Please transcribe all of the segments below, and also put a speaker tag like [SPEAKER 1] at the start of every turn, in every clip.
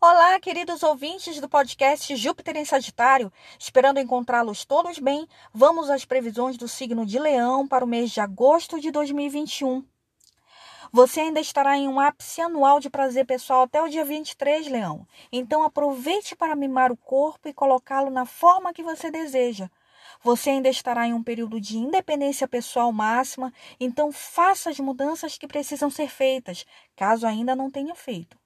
[SPEAKER 1] Olá, queridos ouvintes do podcast Júpiter em Sagitário. Esperando encontrá-los todos bem, vamos às previsões do signo de Leão para o mês de agosto de 2021. Você ainda estará em um ápice anual de prazer pessoal até o dia 23, Leão. Então aproveite para mimar o corpo e colocá-lo na forma que você deseja. Você ainda estará em um período de independência pessoal máxima, então faça as mudanças que precisam ser feitas, caso ainda não tenha feito.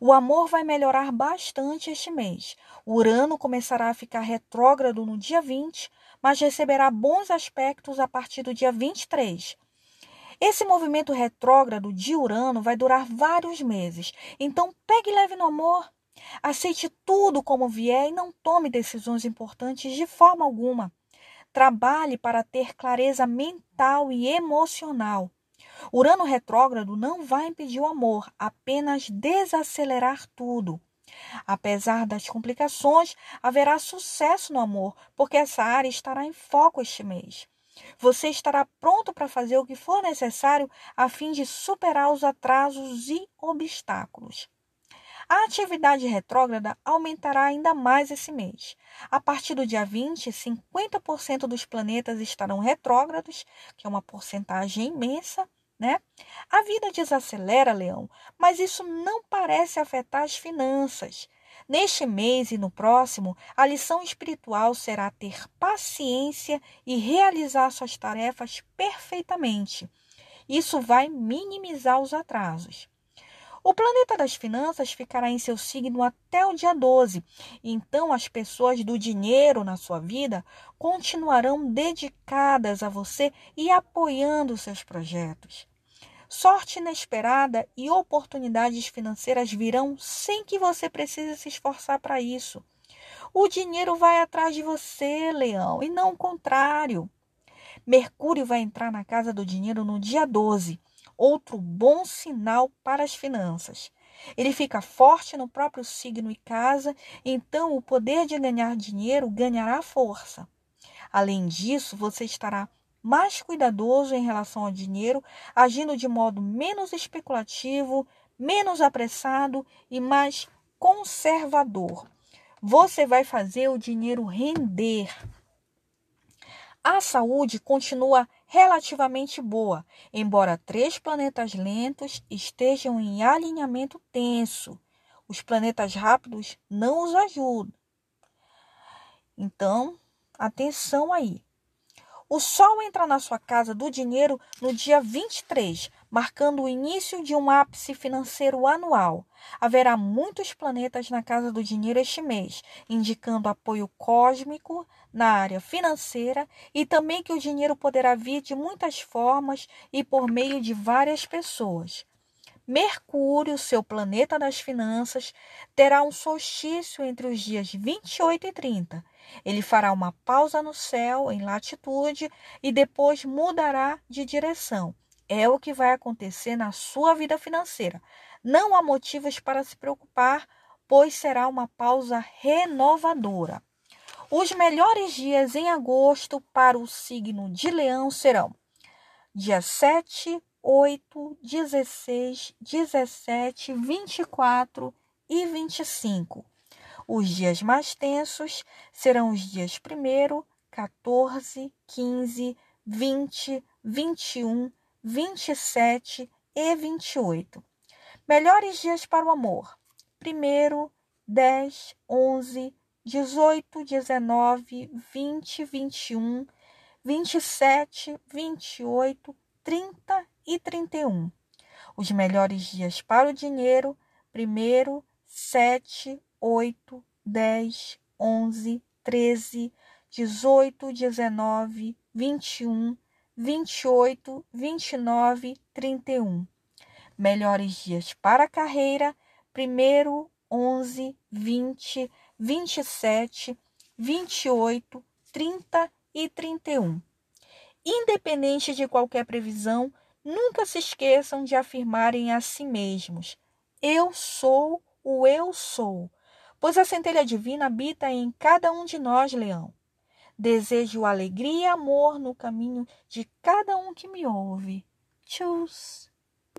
[SPEAKER 1] O amor vai melhorar bastante este mês. Urano começará a ficar retrógrado no dia 20, mas receberá bons aspectos a partir do dia 23. Esse movimento retrógrado de Urano vai durar vários meses, então pegue leve no amor. Aceite tudo como vier e não tome decisões importantes de forma alguma. Trabalhe para ter clareza mental e emocional. Urano retrógrado não vai impedir o amor, apenas desacelerar tudo. Apesar das complicações, haverá sucesso no amor, porque essa área estará em foco este mês. Você estará pronto para fazer o que for necessário a fim de superar os atrasos e obstáculos. A atividade retrógrada aumentará ainda mais esse mês. A partir do dia 20, 50% dos planetas estarão retrógrados, que é uma porcentagem imensa, né? A vida desacelera, Leão, mas isso não parece afetar as finanças. Neste mês e no próximo, a lição espiritual será ter paciência e realizar suas tarefas perfeitamente. Isso vai minimizar os atrasos. O planeta das finanças ficará em seu signo até o dia 12, então as pessoas do dinheiro na sua vida continuarão dedicadas a você e apoiando seus projetos. Sorte inesperada e oportunidades financeiras virão sem que você precise se esforçar para isso. O dinheiro vai atrás de você, leão, e não o contrário. Mercúrio vai entrar na casa do dinheiro no dia 12 outro bom sinal para as finanças. Ele fica forte no próprio signo e casa, então o poder de ganhar dinheiro ganhará força. Além disso, você estará mais cuidadoso em relação ao dinheiro, agindo de modo menos especulativo, menos apressado e mais conservador. Você vai fazer o dinheiro render. A saúde continua relativamente boa, embora três planetas lentos estejam em alinhamento tenso. Os planetas rápidos não os ajudam. Então, atenção aí. O Sol entra na sua casa do dinheiro no dia 23, marcando o início de um ápice financeiro anual. Haverá muitos planetas na casa do dinheiro este mês, indicando apoio cósmico na área financeira e também que o dinheiro poderá vir de muitas formas e por meio de várias pessoas. Mercúrio, seu planeta das finanças, terá um solstício entre os dias 28 e 30. Ele fará uma pausa no céu, em latitude, e depois mudará de direção. É o que vai acontecer na sua vida financeira. Não há motivos para se preocupar, pois será uma pausa renovadora. Os melhores dias em agosto para o signo de Leão serão dia 7, 8, 16, 17, 24 e 25. Os dias mais tensos serão os dias 1, 14, 15, 20, 21, 27 e 28. Melhores dias para o amor: 1, 10, 11, 18, 19, 20, 21, 27, 28, 30 e 31. Os melhores dias para o dinheiro: 1, 7, 8, 10, 11, 13, 18, 19, 21, 28, 29, 31. Melhores dias para a carreira: 1, 11, 20, 27, 28, 30 e 31. Independente de qualquer previsão, nunca se esqueçam de afirmarem a si mesmos: Eu sou o eu sou, pois a centelha divina habita em cada um de nós, leão. Desejo alegria e amor no caminho de cada um que me ouve. Tchus!